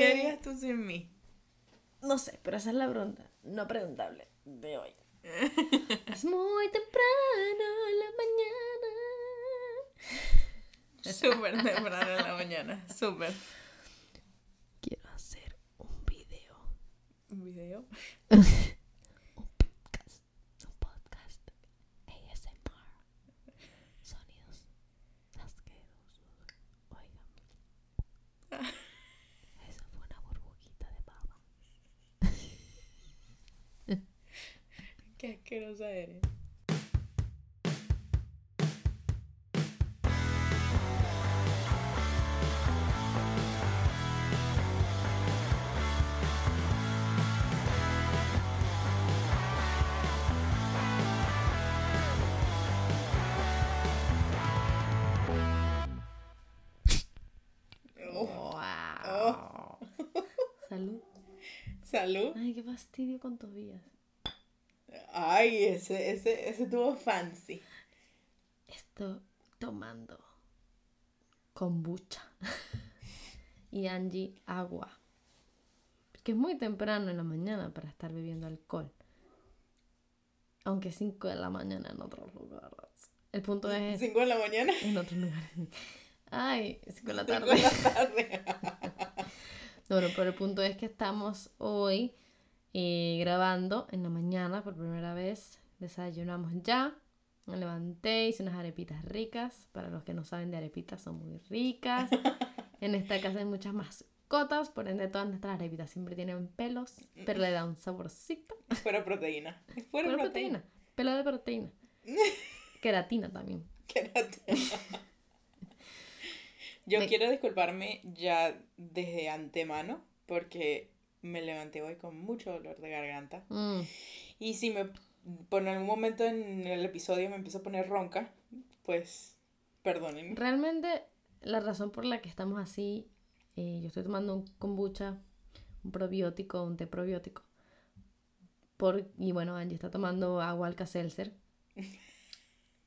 ¿Qué harías tú sin mí? No sé, pero esa es la pregunta no preguntable de hoy. es muy temprano en la mañana. Súper temprano en la mañana, súper. Quiero hacer un video. ¿Un video? Qué asquerosa eres. Wow. Salud. Salud. Ay, qué fastidio con Tobías. Ay, ese, ese, ese tuvo fancy. Estoy tomando kombucha. y Angie agua. Que es muy temprano en la mañana para estar bebiendo alcohol. Aunque 5 de la mañana en otros lugares. El punto es... 5 de la mañana. En otros lugares. Ay, 5 de la tarde. 5 de la tarde. bueno, pero el punto es que estamos hoy y grabando en la mañana por primera vez. Desayunamos ya. Me levanté, hice unas arepitas ricas. Para los que no saben de arepitas, son muy ricas. en esta casa hay muchas mascotas, por ende todas nuestras arepitas siempre tienen pelos, pero le da un saborcito. Fuera proteína. Fuera, proteína. Pelo de proteína. Queratina también. Queratina. Yo quiero disculparme ya desde antemano porque me levanté hoy con mucho dolor de garganta. Mm. Y si me por algún momento en el episodio me empiezo a poner ronca, pues perdónenme. Realmente la razón por la que estamos así, eh, yo estoy tomando un kombucha, un probiótico, un té probiótico. Por, y bueno, Angie está tomando agua alka-seltzer.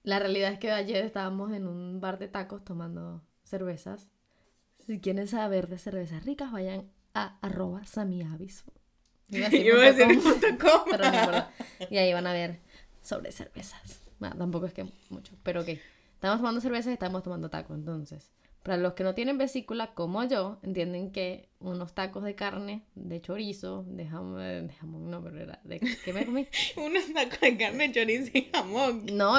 La realidad es que ayer estábamos en un bar de tacos tomando cervezas. Si quieren saber de cervezas ricas, vayan a arroba samiavis. Iba a decir, y ahí van a ver sobre cervezas. tampoco es que mucho, pero ok. Estamos tomando cervezas y estamos tomando taco, entonces. Para los que no tienen vesícula como yo, entienden que unos tacos de carne, de chorizo, de jamón, de jamón no, pero era de ¿qué me comí? unos tacos de carne, chorizo y jamón. No,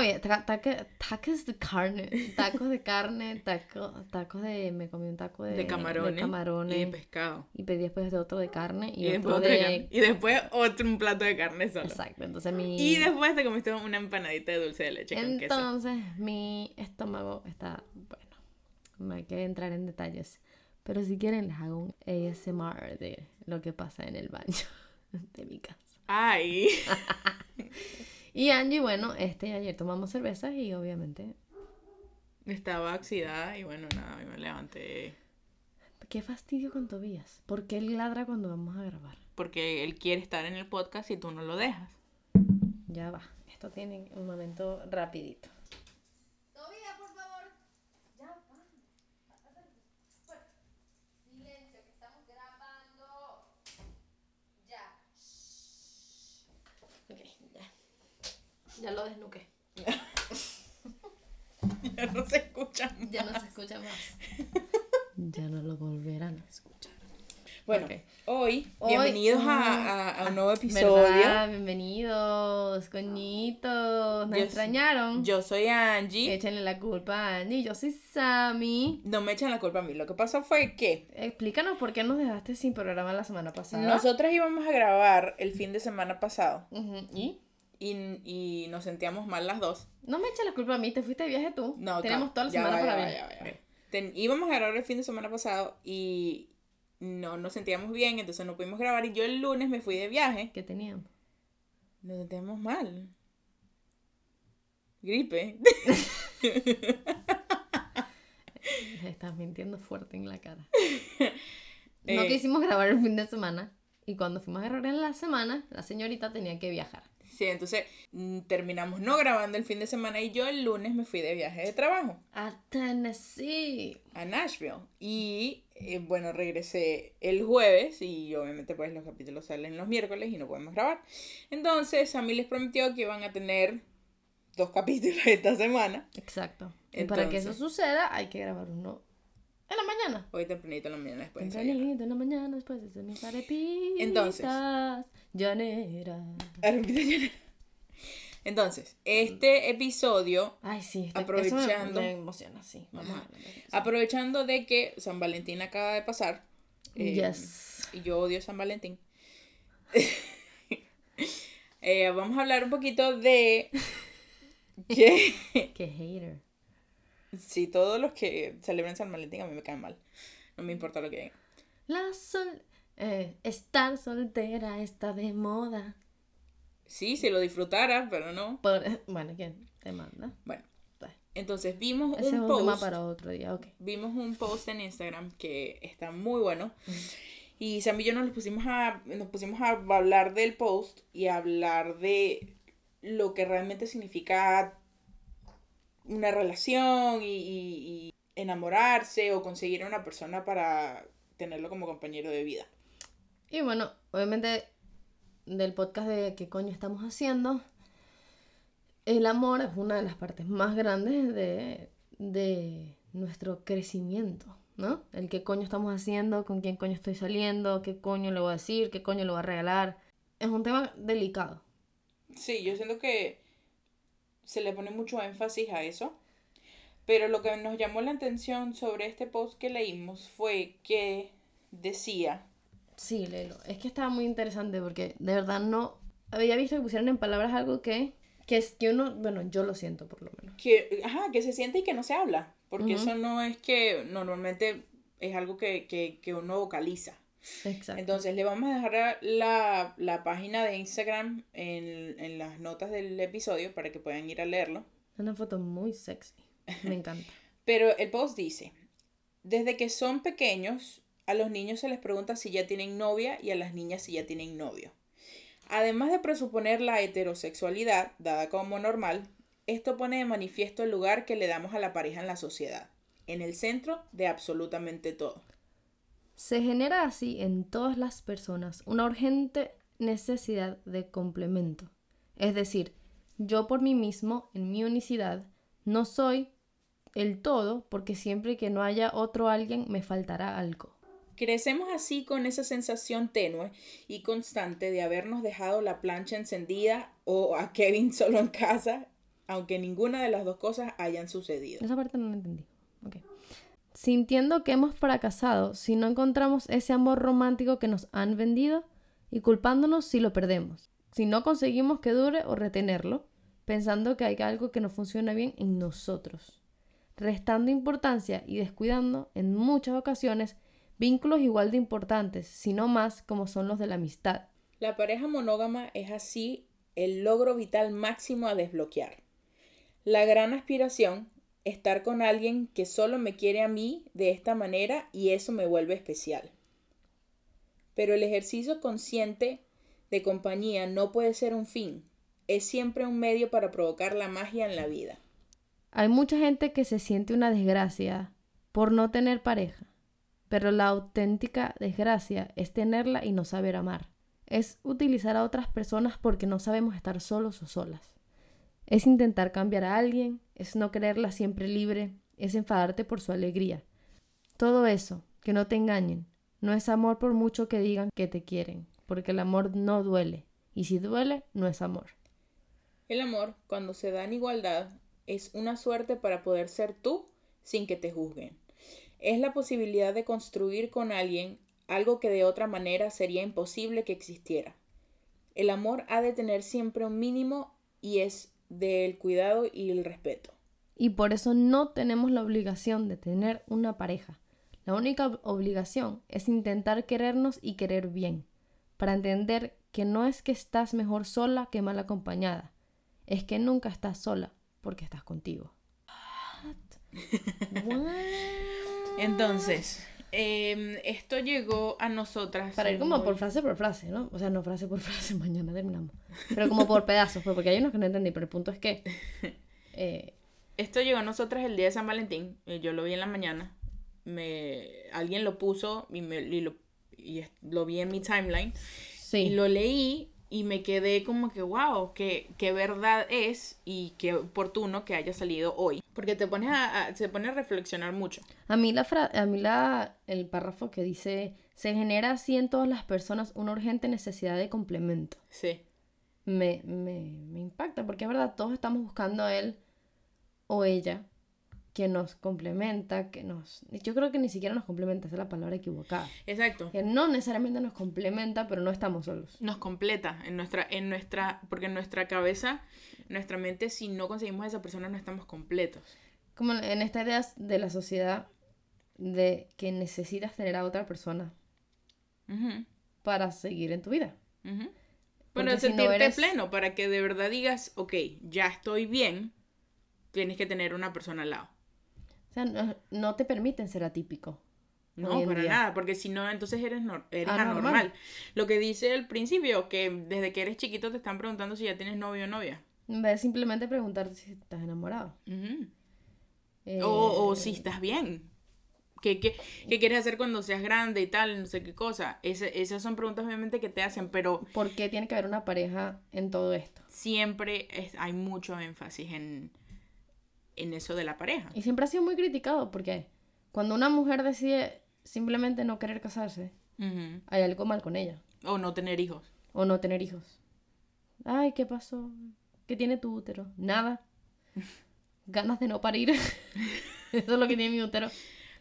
tacos de carne, tacos de carne, taco, tacos de, me comí un taco de, de camarones, de camarones y de pescado. Y pedí después de otro de carne y, después otro de... y después otro un plato de carne solo. Exacto, entonces mi... Y después te comiste una empanadita de dulce de leche entonces, con queso. Entonces mi estómago está, bueno no hay que entrar en detalles. Pero si quieren les hago un ASMR de lo que pasa en el baño de mi casa. Ay. y Angie, bueno, este ayer tomamos cervezas y obviamente estaba oxidada y bueno, nada, me levanté. Qué fastidio con Tobías. ¿Por qué él ladra cuando vamos a grabar? Porque él quiere estar en el podcast y tú no lo dejas. Ya va. Esto tiene un momento rapidito. Ya lo desnuqué. ya no se escucha más. Ya no se escucha más. ya no lo volverán a escuchar. Bueno, hoy, bienvenidos a, un nuevo episodio. Bienvenidos, coñitos. ¿Me extrañaron? Yo soy Angie. Échenle la culpa a Angie. Yo soy Sammy. No me echen la culpa a mí. Lo que pasó fue que. Explícanos por qué nos dejaste sin programa la semana pasada. Nosotras íbamos a grabar el fin de semana pasado. ¿Y? Y, nos sentíamos mal las dos. No me eches la culpa a mí, te fuiste de viaje tú. No, Tenemos toda la semana para ver. íbamos a grabar el fin de semana pasado y no nos sentíamos bien, entonces no pudimos grabar. Y yo el lunes me fui de viaje. ¿Qué teníamos? Nos sentíamos mal. Gripe. Estás mintiendo fuerte en la cara. No eh, quisimos grabar el fin de semana. Y cuando fuimos a grabar en la semana, la señorita tenía que viajar. Sí, entonces mm, terminamos no grabando el fin de semana y yo el lunes me fui de viaje de trabajo. A Tennessee. A Nashville. Y eh, bueno, regresé el jueves y obviamente pues los capítulos salen los miércoles y no podemos grabar. Entonces a mí les prometió que iban a tener dos capítulos esta semana. Exacto. y para que eso suceda hay que grabar uno en la mañana. Hoy tempranito en la mañana después. Tempranito en la mañana después de mis arepitas. Entonces. Llanera. llanera. Entonces, este episodio. Ay, sí, este, aprovechando. me, emociona, sí. aprovechando de que San Valentín acaba de pasar. Eh, yes. Y yo odio San Valentín. Eh, vamos a hablar un poquito de. ¿Qué? Qué hater. Sí, todos los que celebran San Valentín a mí me caen mal. No me importa lo que digan. La sol. Eh, estar soltera está de moda. Sí, si lo disfrutara, pero no. bueno, ¿quién te manda? Bueno. Entonces vimos un post. para otro día, Vimos un post en Instagram que está muy bueno. Y Sam y yo nos pusimos a. Nos pusimos a hablar del post y a hablar de lo que realmente significa una relación y, y enamorarse o conseguir a una persona para tenerlo como compañero de vida. Y bueno, obviamente del podcast de qué coño estamos haciendo, el amor es una de las partes más grandes de, de nuestro crecimiento, ¿no? El qué coño estamos haciendo, con quién coño estoy saliendo, qué coño le voy a decir, qué coño le voy a regalar. Es un tema delicado. Sí, yo siento que se le pone mucho énfasis a eso. Pero lo que nos llamó la atención sobre este post que leímos fue que decía Sí, léelo. Es que estaba muy interesante porque de verdad no había visto que pusieran en palabras algo que, que es que uno, bueno, yo lo siento por lo menos. Que, ajá, que se siente y que no se habla. Porque eso no es que normalmente es algo que, que, que uno vocaliza. Exacto. Entonces le vamos a dejar la, la página de Instagram en, en, las notas del episodio para que puedan ir a leerlo. Una foto muy sexy. Me encanta. Pero el post dice, desde que son pequeños, a los niños se les pregunta si ya tienen novia y a las niñas si ya tienen novio. Además de presuponer la heterosexualidad, dada como normal, esto pone de manifiesto el lugar que le damos a la pareja en la sociedad, en el centro de absolutamente todo. Se genera así en todas las personas una urgente necesidad de complemento. Es decir, yo por mí mismo, en mi unicidad, no soy el todo porque siempre que no haya otro alguien me faltará algo. Crecemos así con esa sensación tenue y constante de habernos dejado la plancha encendida o a Kevin solo en casa, aunque ninguna de las dos cosas hayan sucedido. Esa parte no la entendí. Sintiendo que hemos fracasado si no encontramos ese amor romántico que nos han vendido y culpándonos si lo perdemos, si no conseguimos que dure o retenerlo, pensando que hay algo que no funciona bien en nosotros, restando importancia y descuidando en muchas ocasiones Vínculos igual de importantes, si no más, como son los de la amistad. La pareja monógama es así el logro vital máximo a desbloquear. La gran aspiración, estar con alguien que solo me quiere a mí de esta manera y eso me vuelve especial. Pero el ejercicio consciente de compañía no puede ser un fin, es siempre un medio para provocar la magia en la vida. Hay mucha gente que se siente una desgracia por no tener pareja. Pero la auténtica desgracia es tenerla y no saber amar. Es utilizar a otras personas porque no sabemos estar solos o solas. Es intentar cambiar a alguien, es no quererla siempre libre, es enfadarte por su alegría. Todo eso, que no te engañen, no es amor por mucho que digan que te quieren, porque el amor no duele, y si duele, no es amor. El amor, cuando se da en igualdad, es una suerte para poder ser tú sin que te juzguen es la posibilidad de construir con alguien algo que de otra manera sería imposible que existiera. El amor ha de tener siempre un mínimo y es del cuidado y el respeto. Y por eso no tenemos la obligación de tener una pareja. La única obligación es intentar querernos y querer bien, para entender que no es que estás mejor sola que mal acompañada, es que nunca estás sola porque estás contigo. Entonces, em, esto llegó a nosotras. Para ir como por frase por frase, ¿no? O sea, no frase por frase, mañana terminamos. Pero como por pedazos, pues, porque hay unos que no entendí, pero el punto es que... Eh, esto llegó a nosotras el día de San Valentín, eh, yo lo vi en la mañana. me, alguien lo puso y, me, y, lo, y lo vi en mi timeline. Sí. Y lo leí y me quedé como que, wow, qué, qué verdad es y qué oportuno que haya salido hoy. Porque te pones a, se pone a reflexionar mucho. A mí, la a mí la, el párrafo que dice, se genera así en todas las personas una urgente necesidad de complemento. Sí. Me, me, me impacta porque es verdad, todos estamos buscando a él o ella que nos complementa, que nos... Yo creo que ni siquiera nos complementa, esa es la palabra equivocada. Exacto. Que no necesariamente nos complementa, pero no estamos solos. Nos completa en nuestra, en nuestra, porque en nuestra cabeza, nuestra mente, si no conseguimos a esa persona, no estamos completos. Como en esta idea de la sociedad de que necesitas tener a otra persona para seguir en tu vida. Para sentirte pleno, para que de verdad digas, ok, ya estoy bien, tienes que tener una persona al lado. O sea, no, te permiten ser atípico. No, para nada, porque si no, entonces eres, eres anormal. Lo que dice el principio, que desde que eres chiquito te están preguntando si ya tienes novio o novia. En vez de simplemente preguntarte si estás enamorado. Eh, o, si estás bien. ¿Qué, qué, qué quieres hacer cuando seas grande y tal? No sé qué cosa. esas son preguntas obviamente que te hacen, pero... ¿Por qué tiene que haber una pareja en todo esto? Siempre hay mucho énfasis en en eso de la pareja. Y siempre ha sido muy criticado porque cuando una mujer decide simplemente no querer casarse, hay algo mal con ella. O no tener hijos. O no tener hijos. Ay, ¿qué pasó? ¿Qué tiene tu útero? Nada. Ganas de no parir. eso es lo que tiene mi útero.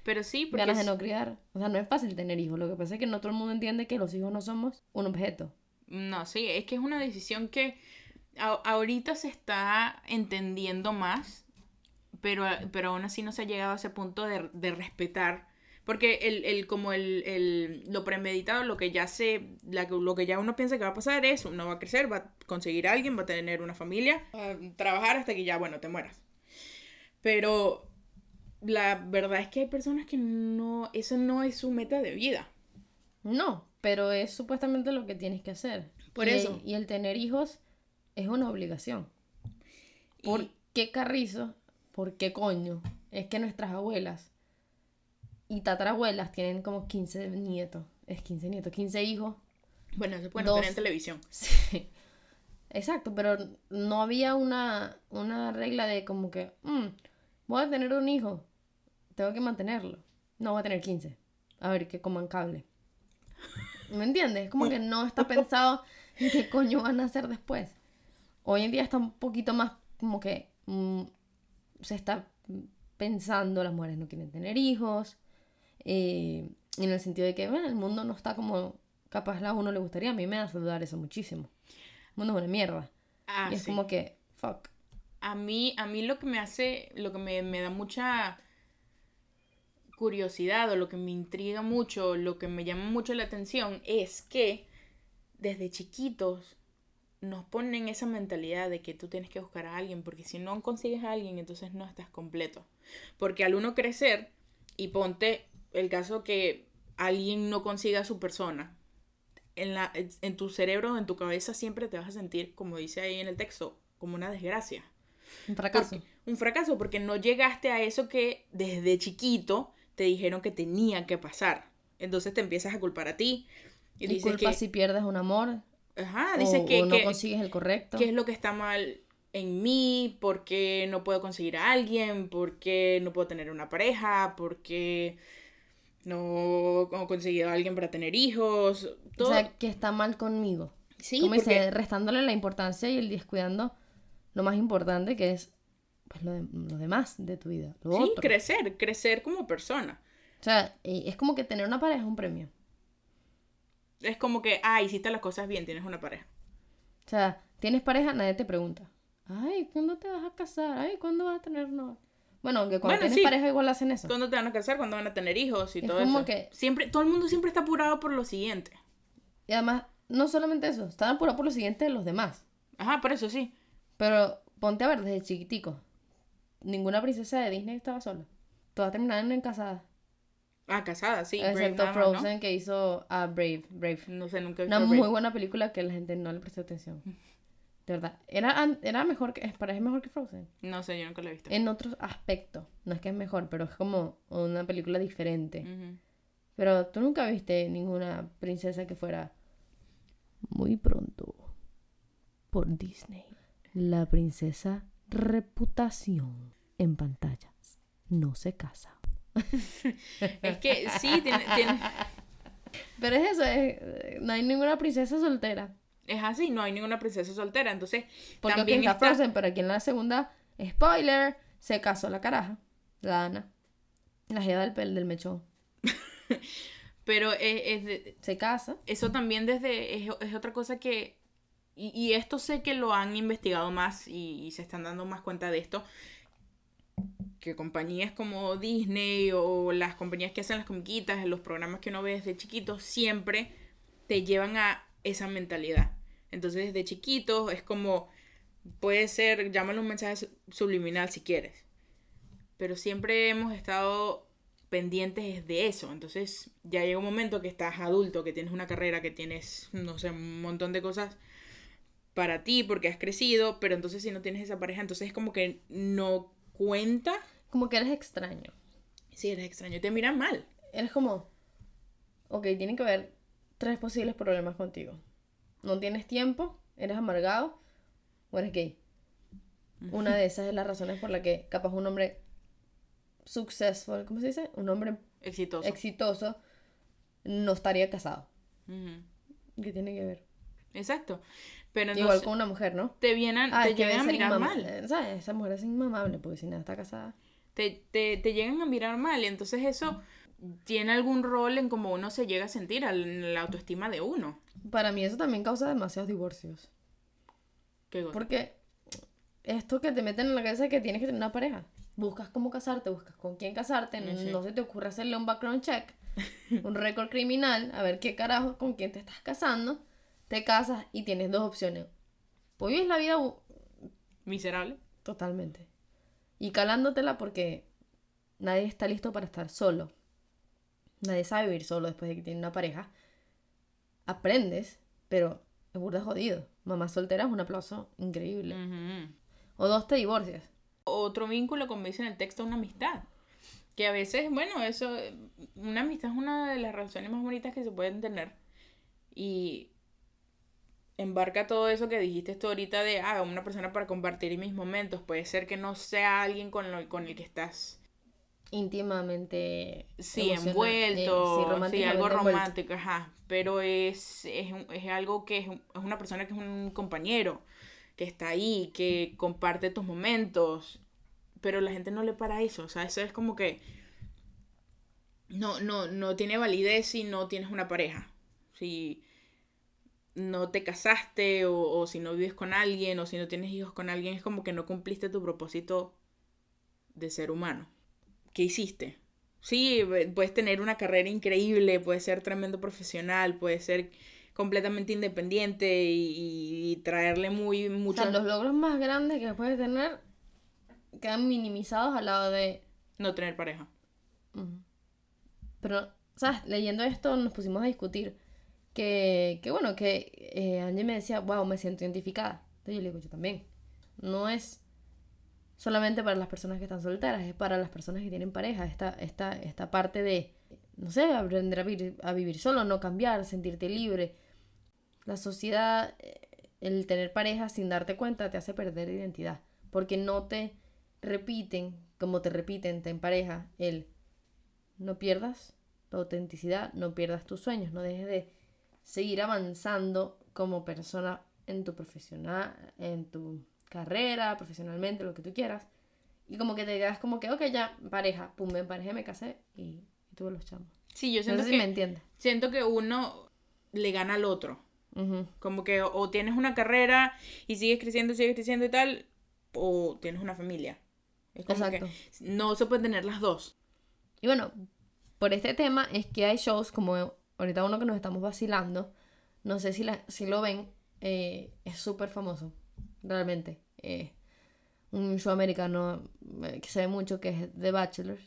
Pero sí, porque Ganas de no criar. O sea, no es fácil tener hijos. Lo que pasa es que no todo el mundo entiende que los hijos no somos un objeto. No, sí, es que es una decisión que ahorita se está entendiendo más pero, pero aún así no se ha llegado a ese punto de, de respetar. Porque el, el como el, el, lo premeditado, lo que ya se, la, lo que ya uno piensa que va a pasar es, uno va a crecer, va a conseguir a alguien, va a tener una familia, va a trabajar hasta que ya, bueno, te mueras. Pero la verdad es que hay personas que no, eso no es su meta de vida. No, pero es supuestamente lo que tienes que hacer. Por eso. y el tener hijos es una obligación. ¿Por qué Carrizo ¿Por qué coño? Es que nuestras abuelas y tatarabuelas tienen como 15 nietos. Es 15 nietos, 15 hijos. Bueno, se pueden tener en televisión. Sí. Exacto, pero no había una, una regla de como que, mm, voy a tener un hijo, tengo que mantenerlo. No voy a tener 15. A ver, que coman cable. ¿Me entiendes? Como que no está pensado en qué coño van a hacer después. Hoy en día está un poquito más como que mm, se está pensando, las mujeres no quieren tener hijos, eh, en el sentido de que bueno, el mundo no está como capaz a uno le gustaría, a mí me hace dudar eso muchísimo. El mundo es una mierda. Ah, y es como que, fuck. A mí, a mí lo que me hace, lo que me, me da mucha curiosidad o lo que me intriga mucho, lo que me llama mucho la atención es que desde chiquitos nos ponen esa mentalidad de que tú tienes que buscar a alguien, porque si no consigues a alguien, entonces no estás completo. Porque al uno crecer, y ponte el caso que alguien no consiga a su persona, en, la, en tu cerebro, en tu cabeza, siempre te vas a sentir, como dice ahí en el texto, como una desgracia. Un fracaso. un fracaso, porque no llegaste a eso que desde chiquito te dijeron que tenía que pasar. Entonces te empiezas a culpar a ti. Y, y dices que, si pierdes un amor. Ajá, dice que, no consigues el correcto. ¿Qué es lo que está mal en mí? ¿Por qué no puedo conseguir a alguien? ¿Por qué no puedo tener una pareja? ¿Por qué no he conseguido a alguien para tener hijos? O sea, que está mal conmigo. Sí, Como dice, restándole la importancia y el descuidando lo más importante que es pues, lo, demás de tu vida. sí, crecer, crecer como persona. O sea, es como que tener una pareja es un premio es como que, ah, hiciste las cosas bien, tienes una pareja. O sea, tienes pareja, nadie te pregunta. Ay, ¿cuándo te vas a casar? Ay, ¿cuándo vas a tener no? Bueno, aunque cuando tienes pareja igual hacen eso. ¿Cuándo te van a casar? ¿Cuándo van a tener hijos? Y todo eso. Que... Siempre, todo el mundo siempre está apurado por lo siguiente. Y además, no solamente eso, están apurados por lo siguiente de los demás. Ajá, por eso sí. Pero ponte a ver desde chiquitico. Ninguna princesa de Disney estaba sola. Todas terminaron en casadas. Ah, casada, sí. Excepto Frozen que hizo a Brave. Brave. No sé, nunca he visto Una muy buena película que la gente no le prestó atención. De verdad. Era, era mejor que. ¿Parece mejor que Frozen? No sé, yo nunca la he visto. En otros aspectos. No es que es mejor, pero es como una película diferente. Pero tú nunca viste ninguna princesa que fuera. Muy pronto. Por Disney. La princesa reputación en pantallas. No se casa. es que sí, tiene, tiene... Pero es eso, es, no hay ninguna princesa soltera. Es así, no hay ninguna princesa soltera. Entonces, Porque también está, Frozen, pero aquí en la segunda, spoiler, se casó la caraja, la Ana. La jeva del pel del mechón. pero es, se casa. Eso también desde es, es otra cosa que y, y, esto sé que lo han investigado más y, y, se están dando más cuenta de esto que compañías como Disney o las compañías que hacen las comiquitas, los programas que uno ve desde chiquito, siempre te llevan a esa mentalidad. Entonces desde chiquito es como, puede ser, llámalo un mensaje subliminal si quieres, pero siempre hemos estado pendientes de eso. Entonces ya llega un momento que estás adulto, que tienes una carrera, que tienes, no sé, un montón de cosas para ti porque has crecido, pero entonces si no tienes esa pareja, entonces es como que no cuenta como que eres extraño. Sí, eres extraño. Te miran mal. Eres como. Ok, tienen que haber tres posibles problemas contigo. No tienes tiempo, eres amargado o eres gay. Una de esas es las razones por las que capaz un hombre successful, ¿cómo se dice? Un hombre exitoso, exitoso no estaría casado. ¿Qué tiene que ver? Exacto. Pero Igual con una mujer, ¿no? Te vienen, ah, te llegan a mirar mal. ¿Sabes? Esa mujer es inmamable porque si nada está casada te, te, te llegan a mirar mal y entonces eso tiene algún rol en cómo uno se llega a sentir, en la autoestima de uno. Para mí eso también causa demasiados divorcios. ¿Qué cosa? Porque esto que te meten en la cabeza es que tienes que tener una pareja. Buscas cómo casarte, buscas con quién casarte, no, se te ocurre hacerle un background check, un récord criminal, a ver qué carajo, con quién te estás casando, te casas y tienes dos opciones. Hoy es la vida miserable. Totalmente y calándotela porque nadie está listo para estar solo. Nadie sabe vivir solo después de que tiene una pareja. Aprendes, pero es burda jodido. Mamá soltera es un aplauso increíble. O dos te divorcias. Otro vínculo, como dice en el texto, una amistad. Que a veces, bueno, eso, una amistad es una de las relaciones más bonitas que se pueden tener. Y embarca todo eso que dijiste tú ahorita de, ah, una persona para compartir mis momentos. Puede ser que no sea alguien con, lo, con el que estás íntimamente sí, envuelto, sí, algo romántico, ajá, pero es, es, es algo que es, es, una persona que es un compañero, que está ahí, que comparte tus momentos, pero la gente no le para eso, o sea, eso es como que no, no, no tiene validez si no tienes una pareja. Si, no te casaste o, si no vives con alguien o si no tienes hijos con alguien, es como que no cumpliste tu propósito de ser humano. ¿Qué hiciste? Sí, puedes tener una carrera increíble, puedes ser tremendo profesional, puedes ser completamente independiente y, traerle muy mucho... los logros más grandes que puedes tener quedan minimizados al lado de... No tener pareja. Pero, ¿sabes? Leyendo esto nos pusimos a discutir que, que bueno, que eh, Angie me decía, wow, me siento identificada. Entonces yo le digo, yo también. No es solamente para las personas que están solteras, es para las personas que tienen pareja. Esta, esta, esta parte de, no sé, aprender a vivir, a vivir solo, no cambiar, sentirte libre. La sociedad, eh, el tener pareja sin darte cuenta te hace perder identidad. Porque no te repiten, como te repiten en pareja, el no pierdas tu autenticidad, no pierdas tus sueños, no dejes de seguir avanzando como persona en tu profesional, en tu carrera, profesionalmente, lo que tú quieras. Y como que te quedas como que, ok, ya, pareja, pum, me parejé, me casé y, tuve los chamos. Sí, yo siento que... me. Siento que uno le gana al otro. Como que o, tienes una carrera y sigues creciendo, sigues creciendo y tal, o tienes una familia. Es como Exacto. que no se pueden tener las dos. Y bueno, por este tema es que hay shows como ahorita uno que nos estamos vacilando, no sé si, la, si lo ven, eh, es súper famoso, realmente. Eh, un show americano eh, que se ve mucho que es The Bachelor.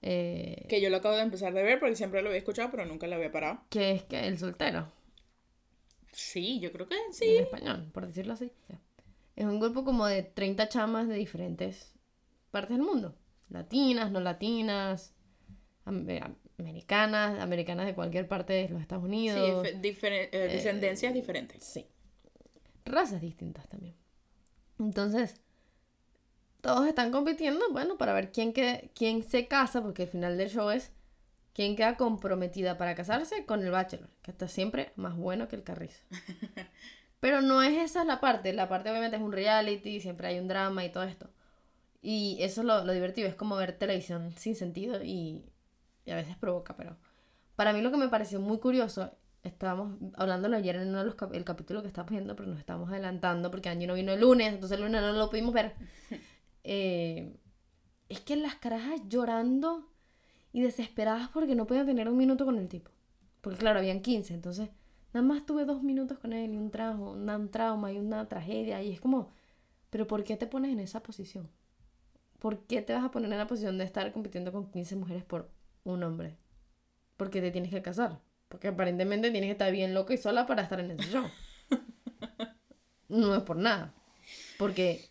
que yo lo acabo de empezar de ver porque siempre lo había escuchado, pero nunca lo había parado. Que es que el soltero. Sí, yo creo que sí. En español, por decirlo así. Es un grupo como de 30 chamas de diferentes partes del mundo. Latinas, no latinas, americanas, americanas de cualquier parte de los Estados Unidos. Sí, eh, descendencias diferentes. Sí. Razas distintas también. Entonces, todos están compitiendo, bueno, para ver quién, que, quién se casa, porque el final del show es quién queda comprometida para casarse con el bachelor, que está siempre más bueno que el carrizo. Pero no es esa la parte, la parte obviamente es un reality, siempre hay un drama y todo esto. Y eso es lo, lo divertido, es como ver televisión sin sentido y, y, a veces provoca, pero para mí lo que me pareció muy curioso, estábamos hablándolo ayer en uno de los el capítulo que estábamos viendo, pero nos estamos adelantando porque Angie no vino el lunes, entonces el lunes no lo pudimos ver. Eh, es que las carajas llorando y desesperadas porque no podían tener un minuto con el tipo. Porque claro, habían 15, entonces nada más tuve dos minutos con él y un, trauma, un trauma y una tragedia. Y es como, pero ¿por qué te pones en esa posición? ¿Por qué te vas a poner en la posición de estar compitiendo con 15 mujeres por un hombre? Porque te tienes que casar. Porque aparentemente tienes que estar bien loco y sola para estar en ese show. No es por nada. Porque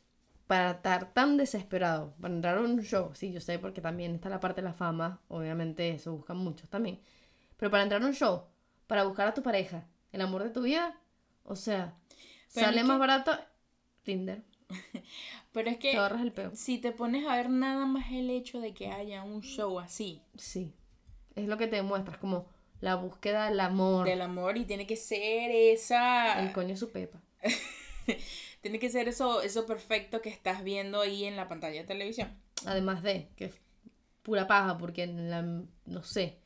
para estar tan desesperado, para entrar a un show, sí, yo sé, porque también está la parte de la fama, obviamente eso buscan muchos también. Pero para entrar a un show, para buscar a tu pareja, el amor de tu vida, o sea, sale más barato Tinder. Pero es que te ahorras el peo. si te pones a ver nada más el hecho de que haya un show así. Sí. Es lo que te demuestras, como la búsqueda del amor. Del amor y tiene que ser esa... El coño su pepa. tiene que ser eso, eso perfecto que estás viendo ahí en la pantalla de televisión. Además de que es pura paja, porque en la, no sé,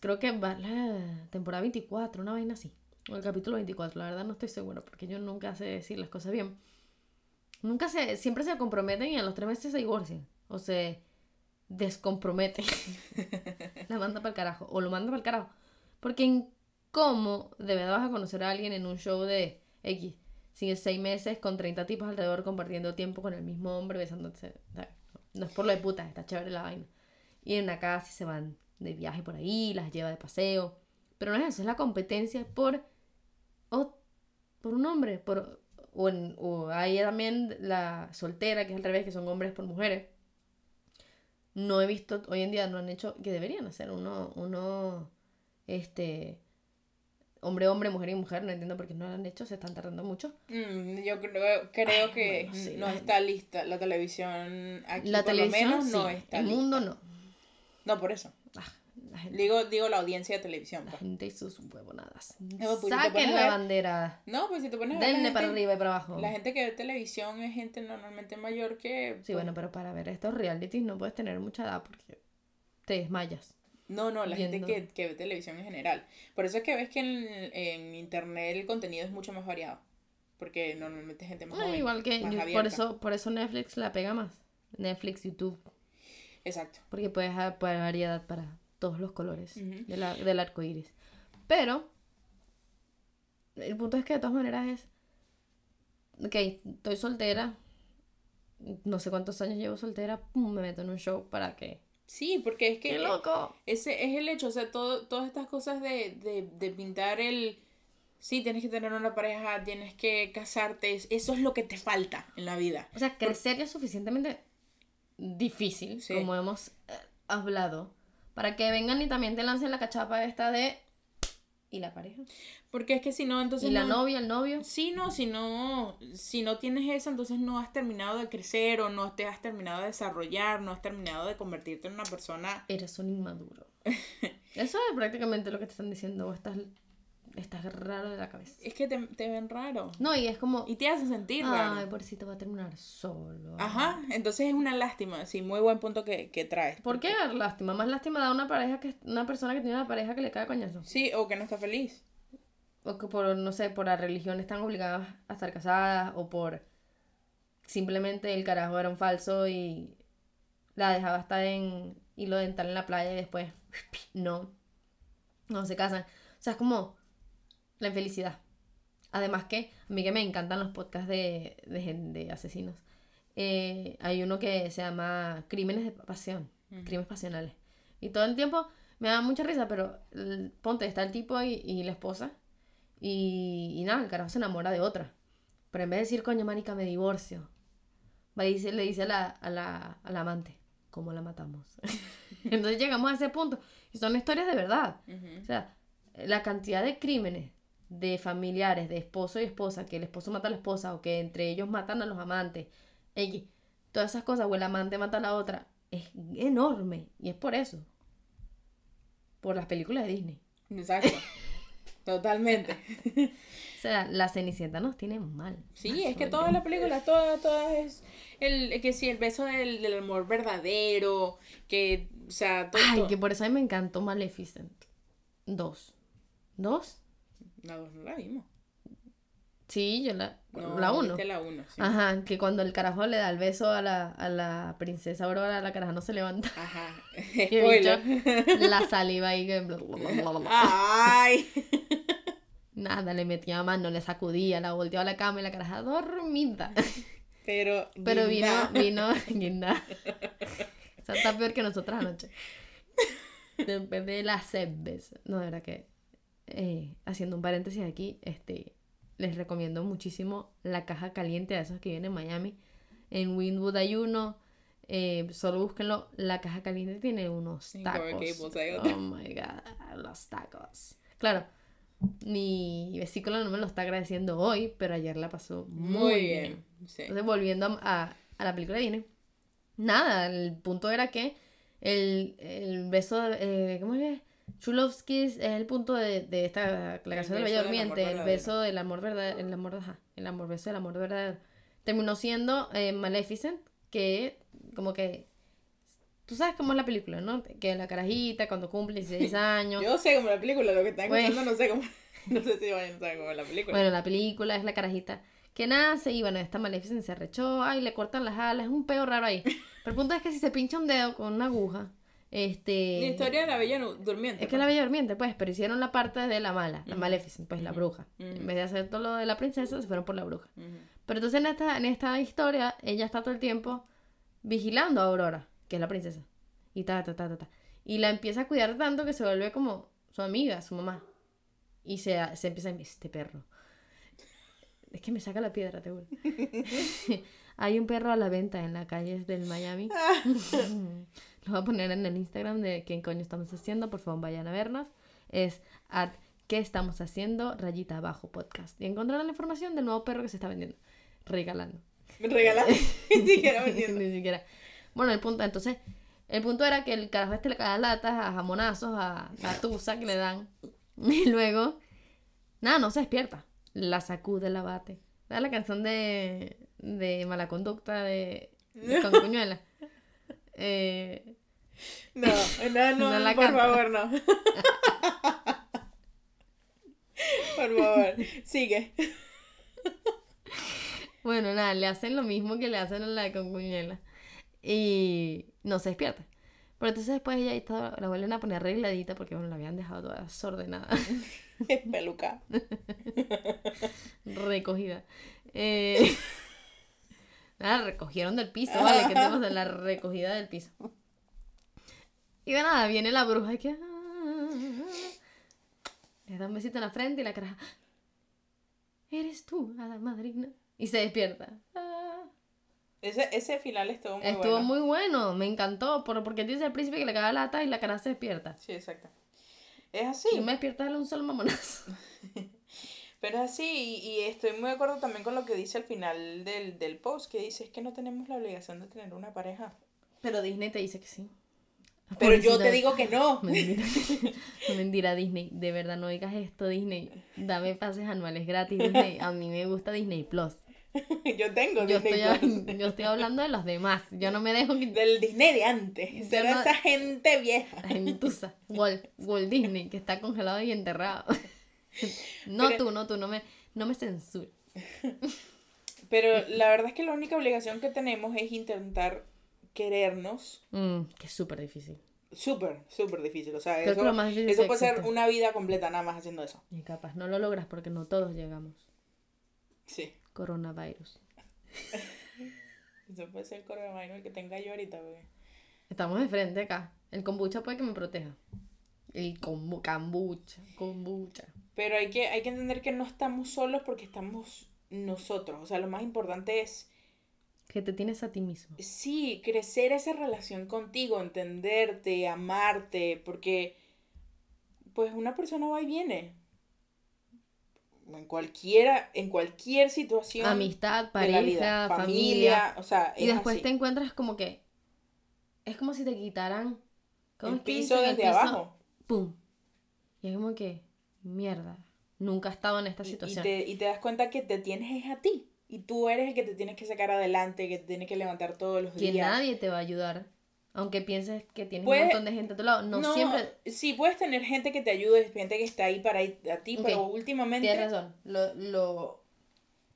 creo que va la temporada 24, una vaina así. O el capítulo 24, la verdad no estoy segura, porque yo nunca sé decir las cosas bien. Nunca se, siempre se comprometen y a los tres meses se divorcian. O se descomprometen. la manda para el carajo. O lo manda para el carajo. Porque en cómo de verdad vas a conocer a alguien en un show de X. Sin seis meses con 30 tipos alrededor compartiendo tiempo con el mismo hombre, besándose. No es por lo de puta, está chévere la vaina. Y en una casa y se van de viaje por ahí, las lleva de paseo. Pero no es eso, es la competencia por, o, por un hombre. Por, o, en, o hay también la soltera, que es al revés, que son hombres por mujeres. No he visto, hoy en día no han hecho, que deberían hacer uno, uno, este, hombre, hombre, mujer y mujer, no entiendo por qué no lo han hecho, se están tardando mucho. Mm, yo creo, creo que no está lista la televisión aquí, la por televisión, lo menos no está El mundo no. No, por eso. Ah, digo, digo la audiencia de televisión. La pues. gente y sus huevonadas. pues, Saquen la bandera. No, pues si te pones Denle para arriba y para abajo. La gente que ve televisión es gente normalmente mayor que... Sí, bueno, pero para ver estos realities no puedes tener mucha edad porque te desmayas. No, no, la gente que, que, ve televisión en general. Por eso es que ves que en, en internet el contenido es mucho más variado. Porque normalmente gente más joven, Igual que por eso, por eso Netflix la pega más. Netflix, YouTube. Exacto. Porque puedes haber variedad para todos los colores del arco iris. Pero, el punto es que de todas maneras es. Ok, estoy soltera. No sé cuántos años llevo soltera. me meto en un show para que. Sí, porque es que. ¡Qué loco! Ese es el hecho. O sea, todo, todas estas cosas de, de, de pintar el. Sí, tienes que tener una pareja, tienes que casarte. Eso es lo que te falta en la vida. O sea, crecer ya suficientemente difícil, como hemos eh, hablado, para que vengan y también te lancen la cachapa esta de... ¿Y la pareja? Porque es que si no, entonces... ¿Y la novia, el novio? Sí, no, si no, si no tienes eso, entonces no has terminado de crecer o no te has terminado de desarrollar, no has terminado de convertirte en una persona... Eres un inmaduro. eso es prácticamente lo que te están diciendo, o estás raro de la cabeza. Es que te, te, ven raro. No, y es como... Y te hace sentir raro. Ay, por si te va a terminar solo. Ajá, entonces es una lástima, sí, muy buen punto que, que traes. ¿Por qué lástima? Más lástima da una pareja que una persona que tiene una pareja que le cae coñazo. Sí, o que no está feliz. O que por, no sé, por la religión están obligadas a estar casadas, o por simplemente el carajo era un falso y la dejaba estar en hilo dental en la playa y después no, no se casan. O sea, es como la infelicidad. Además que, a mí que me encantan los podcasts de, de, asesinos. Eh, hay uno que se llama Crímenes de Pasión, Crímenes Pasionales. Y todo el tiempo me da mucha risa, pero ponte, está el tipo y, y la esposa. Y, y, nada, el carajo se enamora de otra. Pero en vez de decir, coño, manica, me divorcio, va y dice, le dice a la, a la, a la amante, ¿cómo la matamos? Entonces llegamos a ese punto. Y son historias de verdad. O sea, la cantidad de crímenes de familiares, de esposo y esposa, que el esposo mata a la esposa o que entre ellos matan a los amantes, todas esas cosas, o el amante mata a la otra, es enorme. Y es por eso. Por las películas de Disney. Exacto. Totalmente. o sea, la Cenicienta nos tiene mal. Sí, es que todas las películas, todas, todas es el que sí, el beso del, del amor verdadero, que, o sea, todo, Ay, que por eso a mí me encantó Maleficent. Dos. ¿Dos? La dos no la vimos. Sí, yo la. la uno. la uno, sí. Ajá, que cuando el carajo le da el beso a la, a la princesa Aurora, la caraja no se levanta. Ajá. Spoiler. la saliva ahí que. Ay. Nada, le metía mano, le sacudía, la volteaba a la cama y la caraja dormida. Pero. Pero vino, vino, guinda. O sea, está peor que nosotras anoche. Después de las sebes. No, de verdad que. Eh, haciendo un paréntesis aquí, este les recomiendo muchísimo la caja caliente de esos que vienen en Miami. En Winwood hay uno. Eh, solo búsquenlo. La caja caliente tiene unos tacos. Oh my god, los tacos. Claro, mi vesícula no me lo está agradeciendo hoy, pero ayer la pasó muy, bien. Entonces, volviendo a, a, la película de Disney. Nada, el punto era que el, el beso, de, eh, ¿cómo es? Chulovsky es el punto de, de esta, la canción del Bello Durmiente, el beso del amor verdadero, el amor, ajá, el amor, beso del amor verdadero. Terminó siendo eh, Maleficent, que como que Tú sabes cómo es la película, ¿no? Que la carajita cuando cumple 16 años. Yo sé cómo es la película, lo que están escuchando no sé cómo. No sé si vayan a saber cómo es la película. Bueno, la película es la carajita que nace y bueno, esta Maleficent se arrechó, ay, le cortan las alas, es un peo raro ahí. Pero el punto es que si se pincha un dedo con una aguja, este... La historia de la Bella Durmiente. Es que la pues. Bella Durmiente, pues, pero hicieron la parte de la mala, la Maleficent, pues, la bruja. En vez de hacer todo lo de la princesa, se fueron por la bruja. Pero entonces en esta, en esta historia, ella está todo el tiempo vigilando a Aurora, que es la princesa. Y ta, ta, ta, ta, ta. Y la empieza a cuidar tanto que se vuelve como su amiga, su mamá. Y se, se empieza a decir, este perro. Es que me saca la piedra, te Hay un perro a la venta en las calles del Miami. Lo voy a poner en el Instagram de qué coño estamos haciendo. Por favor, vayan a vernos. Es at qué estamos haciendo, rayita abajo podcast. Y encontrarán la información del nuevo perro que se está vendiendo. Regalando. Regalando. Ni siquiera vendiendo. Ni siquiera. Bueno, el punto, entonces, el punto era que el carajo este le cae latas, a jamonazos, a la tusa que le dan. Y luego, nada, no se despierta. La sacude, la bate. Da la canción de, de mala conducta de, de Concuñuela. Eh, no, no, no, no por favor, no. por favor, sigue. Bueno, nada, le hacen lo mismo que le hacen a la de Concuñuela. Y no se despierta. Pero entonces después ella todo, la vuelven a poner arregladita porque bueno, la habían dejado toda desordenada. Peluca. Recogida. Eh, nada, recogieron del piso, vale, que tenemos de la recogida del piso. Y de nada, viene la bruja y que. le da un besito en la frente y la cara. Eres tú, la madrina. Y se despierta. Ese, ese final estuvo muy bueno. Estuvo muy bueno, me encantó. porque dice el príncipe que le caga lata y la cara se despierta. Sí, exacto. Es así. Y me despierta darle un solo mamonazo. Pero es así, y, estoy muy de acuerdo también con lo que dice al final del, del post, que dice es que no tenemos la obligación de tener una pareja. Pero Disney te dice que sí. Pero yo te digo que no. Mentira. Mentira, Disney. De verdad, no digas esto, Disney. Dame pases anuales gratis, Disney. A mí me gusta Disney Plus. yo tengo yo Disney estoy, Yo estoy hablando de los demás. Yo no me dejo... Del Disney de antes. De esa gente vieja. La gentuza. Walt, Walt Disney, que está congelado y enterrado. no tú, no tú. No me, no me censures. Pero la verdad es que la única obligación que tenemos es intentar querernos. Mm, que es súper difícil. Súper, súper difícil. O sea, eso, eso puede ser una vida completa nada más haciendo eso. Y capaz no lo logras porque no todos llegamos. Sí. Coronavirus. eso puede ser el coronavirus que tenga yo ahorita. Estamos de frente acá. El kombucha puede que me proteja. El kombucha, kombucha. Pero hay que, hay que entender que no estamos solos porque estamos nosotros. O sea, lo más importante es... Que te tienes a ti mismo. Sí, crecer esa relación contigo, entenderte, amarte, porque pues una persona va y viene. En cualquiera, en cualquier situación. Amistad, pareja, familia, O sea, y después te encuentras como que. Es como si te quitaran. ¿cómo el piso desde abajo. ¡Pum! Y es como que. Mierda. Nunca he estado en esta situación. Y, te, y te das cuenta que te tienes es a ti. Y tú eres el que te tienes que sacar adelante, que te tienes que levantar todos los días. Que nadie te va a ayudar. Aunque pienses que tienes un montón de gente a tu lado, no, siempre. Sí, puedes tener gente que te ayude, gente que está ahí para ir a ti, pero últimamente. Tienes razón. Lo, lo,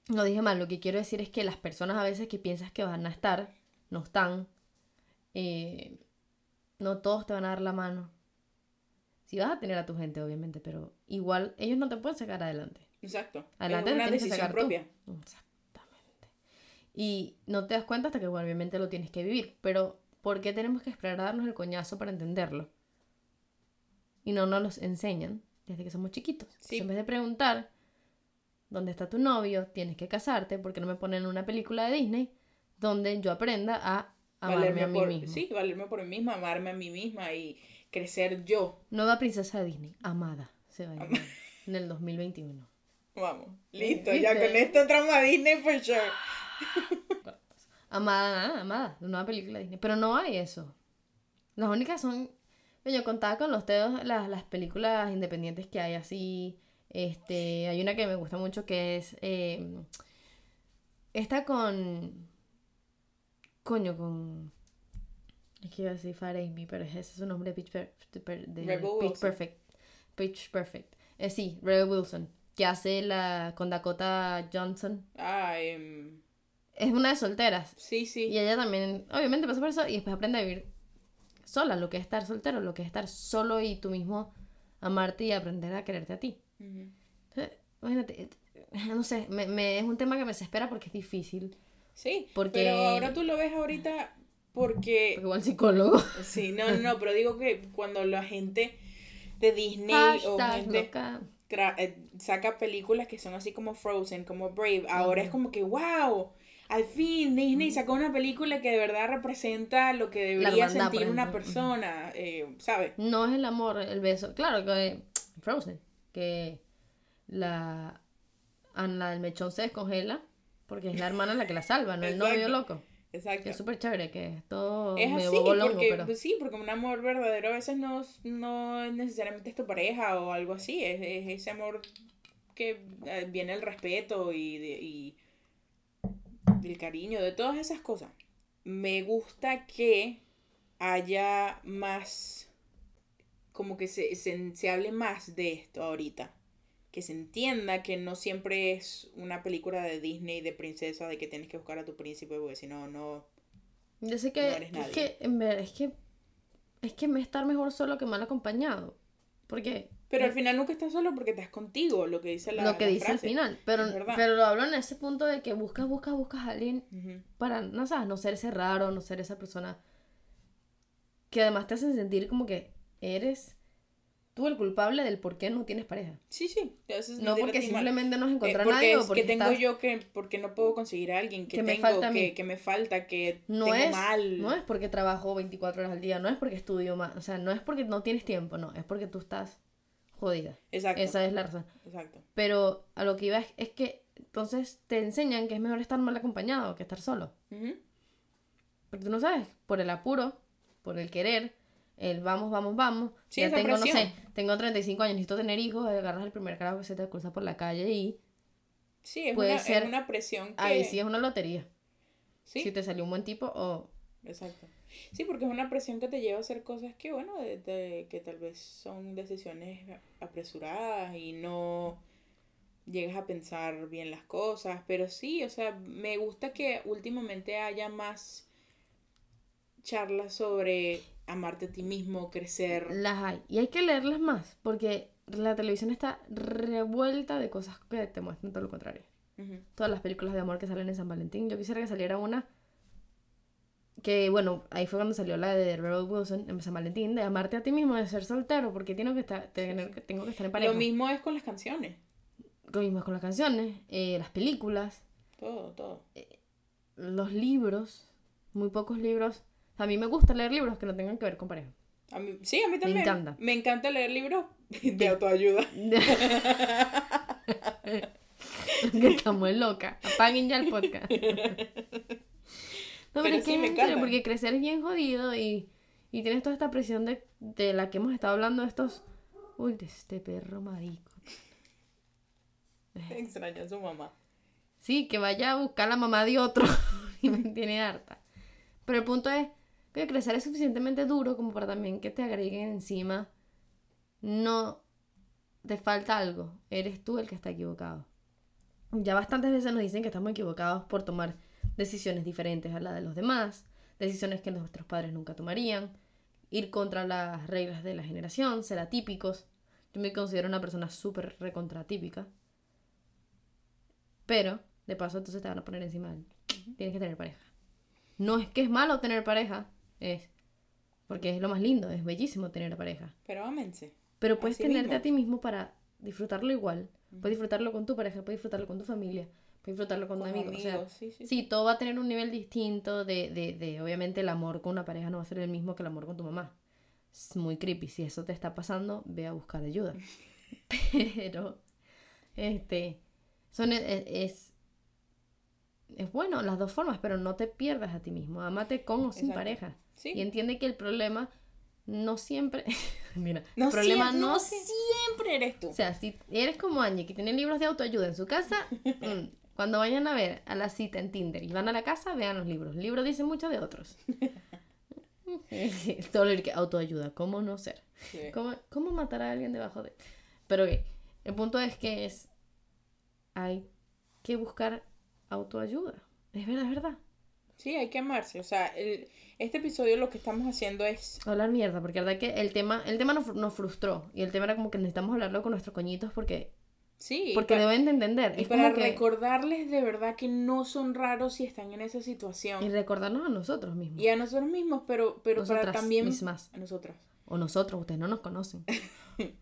lo dije mal. Lo que quiero decir es que las personas a veces que piensas que van a estar, no están. Eh, no todos te van a dar la mano. Si vas a tener a tu gente, obviamente, pero igual ellos no te pueden sacar adelante. Exacto. Adelante es una decisión propia. Exactamente. Y no te das cuenta hasta que obviamente lo tienes que vivir, pero ¿Por qué tenemos que esperar a darnos el coñazo para entenderlo? Y no nos los enseñan desde que somos chiquitos. en vez de preguntar, ¿dónde está tu novio? Tienes que casarte, porque no me ponen una película de Disney donde yo aprenda a amarme a mí misma? Sí, valerme por mí misma, amarme a mí misma y crecer yo. Nueva princesa de Disney, amada, se va a llamar, en el 2021. Vamos, listo, ya con esto entramos a Disney for sure. Amada, amada, una película de Disney. Pero no hay eso. Las únicas son. Yo contaba con los dedos las, las películas independientes que hay así. Este, hay una que me gusta mucho que es. Eh, esta con. Coño, con. Es que iba a decir Far Amy, pero ese es su nombre Pitch, Perfect. Pitch Perfect. Eh, sí, Rebel Wilson. Que hace la con Dakota Johnson. Ah, um, es una de solteras. Sí, sí. Y ella también, obviamente pasa por eso y después aprende a vivir sola, lo que es estar soltero, lo que es estar solo y tú mismo amarte y aprender a quererte a ti. imagínate, no sé, me, es un tema que me desespera porque es difícil. Sí, porque... pero ahora tú lo ves ahorita porque... Porque igual psicólogo. Sí, no, no, no, pero digo que cuando la gente de Disney o gente eh, saca películas que son así como Frozen, como Brave, ahora es como que, wow, al fin Disney sacó una película que de verdad representa lo que debería sentir una persona, eh, ¿sabes? No es el amor, el beso. Claro que Frozen, que la, la del mechón se descongela porque es la hermana la que la salva, no el novio loco. Exacto. es súper chévere, que todo es así, porque, pero... sí, porque un amor verdadero a veces no, no necesariamente es tu pareja o algo así, es, ese amor que eh, viene el respeto y, y del cariño, de todas esas cosas. Me gusta que haya más, como que se, se, hable más de esto ahorita. Que se entienda que no siempre es una película de Disney de princesa de que tienes que buscar a tu príncipe porque si no, no. Yo sé que, es que, en verdad, es que, es que me estar mejor solo que mal acompañado. Porque pero al final nunca estás solo porque estás contigo, lo que dice la Lo que dice al final. Pero, pero lo hablo en ese punto de que buscas, buscas, buscas a alguien para, no sabes, no ser ese raro, no ser esa persona que además te hacen sentir como que eres tú el culpable del por qué no tienes pareja. Sí, sí. no porque simplemente no has encontrado a nadie o porque que tengo yo que porque no puedo conseguir a alguien que, tengo me falta que, que, me falta que no tengo es, mal. No es porque trabajo 24 horas al día, no es porque estudio más, o sea, no es porque no tienes tiempo, no, es porque tú estás jodida. Exacto. Esa es la razón. Exacto. Pero a lo que iba es, que entonces te enseñan que es mejor estar mal acompañado que estar solo. Porque tú no sabes, por el apuro, por el querer, el vamos, vamos, vamos. ya tengo, no sé, tengo 35 años, necesito tener hijos, agarras el primer carajo que se te cruza por la calle y... Sí, es, puede una, ser, una presión que... Ahí sí es una lotería. ¿Sí? Si te salió un buen tipo o... Exacto. Sí, porque es una presión que te lleva a hacer cosas que, bueno, de, que tal vez son decisiones apresuradas y no llegas a pensar bien las cosas, pero sí, o sea, me gusta que últimamente haya más charlas sobre amarte a ti mismo, crecer. Las hay, y hay que leerlas más, porque la televisión está revuelta de cosas que te muestran todo lo contrario. Todas las películas de amor que salen en San Valentín, yo quisiera que saliera una que bueno, ahí fue cuando salió la de Rebel Wilson en San Valentín, de amarte a ti mismo, de ser soltero, porque tengo que estar, tengo que estar en pareja. Lo mismo es con las canciones. Lo mismo con las canciones, eh, las películas. Todo, todo. Eh, los libros, muy pocos libros. A mí me gusta leer libros que no tengan que ver con pareja. A mí, sí, a mí también. Me encanta. Me encanta leer libros de autoayuda. que estamos loca. Apaguen ya el podcast. No, pero, es que me encanta. porque crecer es bien jodido y, y tienes toda esta presión de, de la que hemos estado hablando estos. Uy, de este perro marico. Extraña a su mamá. Sí, que vaya a buscar a la mamá de otro y me tiene harta. Pero el punto es que crecer es suficientemente duro como para también que te agreguen encima. No te falta algo. Eres tú el que está equivocado. Ya bastantes veces nos dicen que estamos equivocados por tomar decisiones diferentes a la de los demás, decisiones que nuestros padres nunca tomarían, ir contra las reglas de la generación, ser atípicos. Yo me considero una persona súper recontratípica. Pero, de paso, entonces te van a poner encima. Tienes que tener pareja. No es que es malo tener pareja, es porque es lo más lindo, es bellísimo tener pareja. Pero ámense. Pero puedes tenerte a ti mismo para disfrutarlo igual. Puedes disfrutarlo con tu pareja, puedes disfrutarlo con tu familia, puedes disfrutarlo con, o sea, sí, sí, todo va a tener un nivel distinto de, de, de, obviamente, el amor con una pareja no va a ser el mismo que el amor con tu mamá. Es muy creepy. Si eso te está pasando, ve a buscar ayuda. Pero, este, son, e, es, es, bueno las dos formas, pero no te pierdas a ti mismo. Amate con o sin pareja. Y entiende que el problema no siempre. Mira, no el problema no, siempre eres tú. O sea, si eres como Angie, que tiene libros de autoayuda en su casa, mm, cuando vayan a ver a la cita en Tinder y van a la casa, vean los libros. El libro dice mucho de otros. Todo lo que autoayuda, ¿cómo no ser? ¿Cómo, ¿Cómo, matar a alguien debajo de.? Pero el punto es que es. Hay que buscar autoayuda. Es verdad, es verdad. Sí, hay que amarse. O sea, el, este episodio lo que estamos haciendo es... Hablar mierda, porque la verdad que el tema, el tema nos, nos frustró. Y el tema era como que necesitamos hablarlo con nuestros coñitos porque... Sí. Porque deben de entender. Y para recordarles de verdad que no son raros si están en esa situación. Y recordarnos a nosotros mismos. Y a nosotros mismos, pero, pero para también... Mismas. A nosotras. O nosotros, ustedes no nos conocen.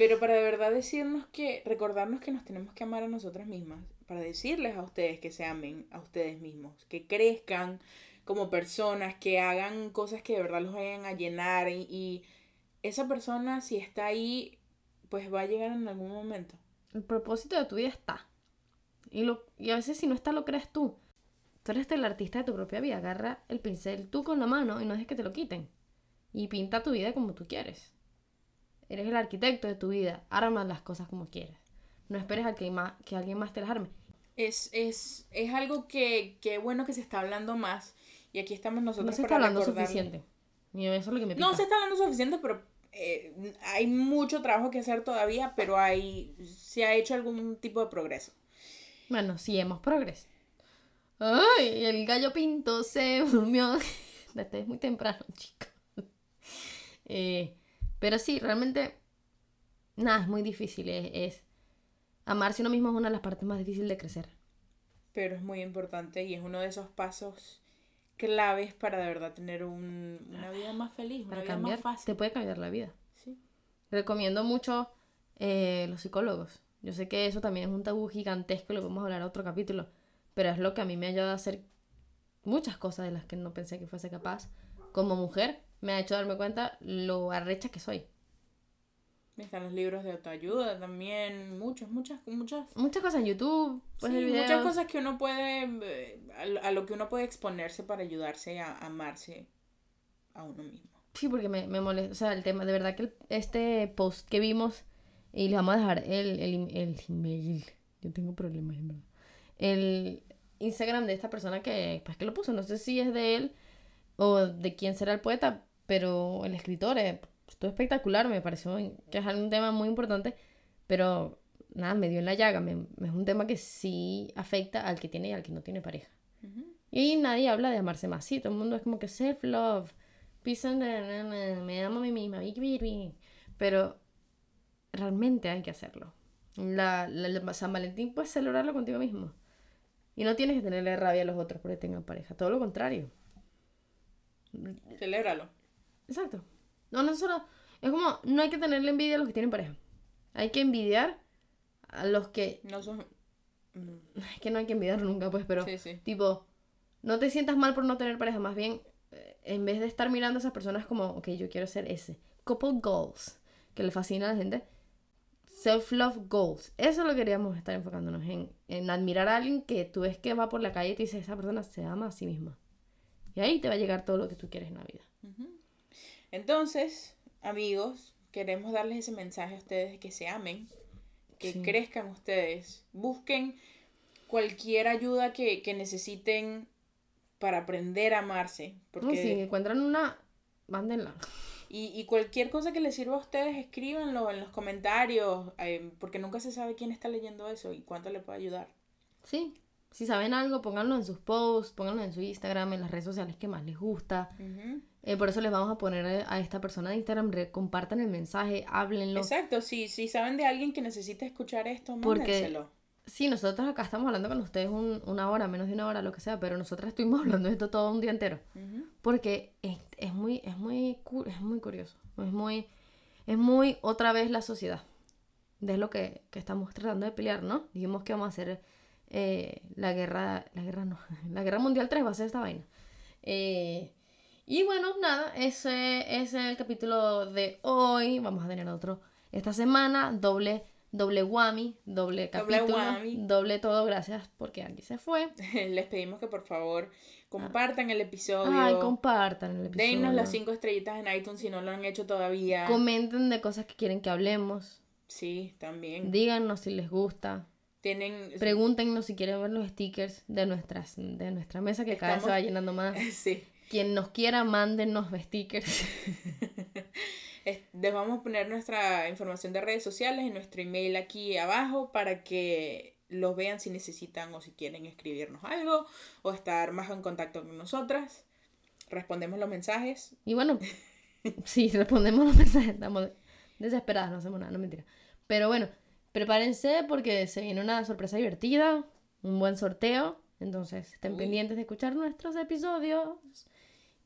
Pero para de verdad decirnos que, recordarnos que nos tenemos que amar a nosotras mismas, para decirles a ustedes que se amen a ustedes mismos, que crezcan como personas, que hagan cosas que de verdad los vayan a llenar y, esa persona si está ahí, pues va a llegar en algún momento. El propósito de tu vida está. Y, lo, y a veces si no está, lo crees tú. Tú eres el artista de tu propia vida. Agarra el pincel tú con la mano y no dejes que te lo quiten. Y pinta tu vida como tú quieres. Eres el arquitecto de tu vida. Arma las cosas como quieras. No esperes a que, que alguien más te las arme. Es, es, es algo que, que bueno que se está hablando más. Y aquí estamos nosotros no se está hablando suficiente. Y eso es lo que me No se está hablando suficiente, pero eh, hay mucho trabajo que hacer todavía, pero hay se ha hecho algún tipo de progreso. Bueno, sí hemos progreso. Ay, el gallo pinto se durmió. Este es muy temprano, chicos. Eh, pero sí, realmente, nada, es muy difícil. Es, amarse uno mismo es una de las partes más difíciles de crecer. Pero es muy importante y es uno de esos pasos claves para de verdad tener una vida más feliz, una vida más fácil. Te puede cambiar la vida. Sí. Recomiendo mucho eh, los psicólogos. Yo sé que eso también es un tabú gigantesco, lo podemos hablar en otro capítulo, pero es lo que a mí me ha ayudado a hacer muchas cosas de las que no pensé que fuese capaz como mujer me ha hecho darme cuenta lo arrecha que soy. Están los libros de autoayuda también, muchas, muchas, muchas. Muchas cosas en YouTube, pues muchas cosas que uno puede, eh, a lo que uno puede exponerse para ayudarse a amarse a uno mismo. Sí, porque me, me molesta, o sea, el tema, de verdad que este post que vimos, y le vamos a dejar el, el, el email, yo tengo problemas en verdad, el Instagram de esta persona que, pues, que lo puso, no sé si es de él o de quién será el poeta, pero el escritor es todo espectacular, me pareció que es un tema muy importante, pero nada, me dio en la llaga, me, es un tema que sí afecta al que tiene y al que no tiene pareja. Y nadie habla de amarse más, sí, todo el mundo es como que self-love, peace and me amo a mí misma, pero realmente hay que hacerlo. La, la, San Valentín puedes celebrarlo contigo mismo. Y no tienes que tenerle rabia a los otros porque tengan pareja, todo lo contrario. Celébralo. Exacto. No, no solo. Es como, no hay que tenerle envidia a los que tienen pareja. Hay que envidiar a los que... No son... Es que no hay que envidiar nunca, pues, pero... Tipo, no te sientas mal por no tener pareja, más bien, eh, en vez de estar mirando a esas personas como, ok, yo quiero ser ese. Couple goals, que le fascina a la gente. Self-love goals. Eso lo queríamos estar enfocándonos en, en admirar a alguien que tú ves que va por la calle y te dice, esa persona se ama a sí misma. Y ahí te va a llegar todo lo que tú quieres en la vida. Entonces, amigos, queremos darles ese mensaje a ustedes de que se amen, que crezcan ustedes, busquen cualquier ayuda que, necesiten para aprender a amarse. Porque... si encuentran una, mándenla. Y, y, cualquier cosa que les sirva a ustedes, escríbanlo en los comentarios, eh, porque nunca se sabe quién está leyendo eso y cuánto le puede ayudar. Sí, si saben algo, pónganlo en sus posts, pónganlo en su Instagram, en las redes sociales que más les gusta. Eh, por eso les vamos a poner a esta persona de Instagram, compartan el mensaje, háblenlo. Exacto, si, si saben de alguien que necesita escuchar esto, mándenselo. Porque sí, nosotros acá estamos hablando con ustedes una hora, menos de una hora, lo que sea, pero nosotros estuvimos hablando de esto todo un día entero. Porque es, es, muy, es, muy, es muy curioso, es muy, es muy otra vez la sociedad. De lo que, que estamos tratando de pelear, ¿no? Dijimos que vamos a hacer eh, la guerra, la guerra no, la guerra mundial 3 va a ser esta vaina. Eh, y bueno, nada, ese, es el capítulo de hoy. Vamos a tener otro esta semana, doble, doble whammy, doble capítulo, doble, todo. Gracias porque Angie se fue. Les pedimos que por favor compartan el episodio. Ay, compartan el episodio. Denos las cinco estrellitas en iTunes si no lo han hecho todavía. Comenten de cosas que quieren que hablemos. Sí, también. Díganos si les gusta. Tienen... Pregúntenos si quieren ver los stickers de, nuestras, de nuestra mesa que cada vez se va llenando más. Sí. Quien nos quiera, mándenos stickers. Les vamos a poner nuestra información de redes sociales y nuestro email aquí abajo para que los vean si necesitan o si quieren escribirnos algo o estar más en contacto con nosotras. Respondemos los mensajes. Y bueno, sí, respondemos los mensajes. Estamos desesperadas, no hacemos nada, no mentira. Pero bueno, Prepárense porque se viene una sorpresa divertida, un buen sorteo. Entonces, estén pendientes de escuchar nuestros episodios.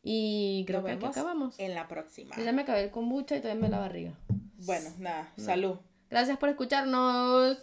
Y creo que aquí acabamos. En la próxima. ya me acabé el kombucha y todavía me la barriga. Bueno, nada, salud. Gracias por escucharnos.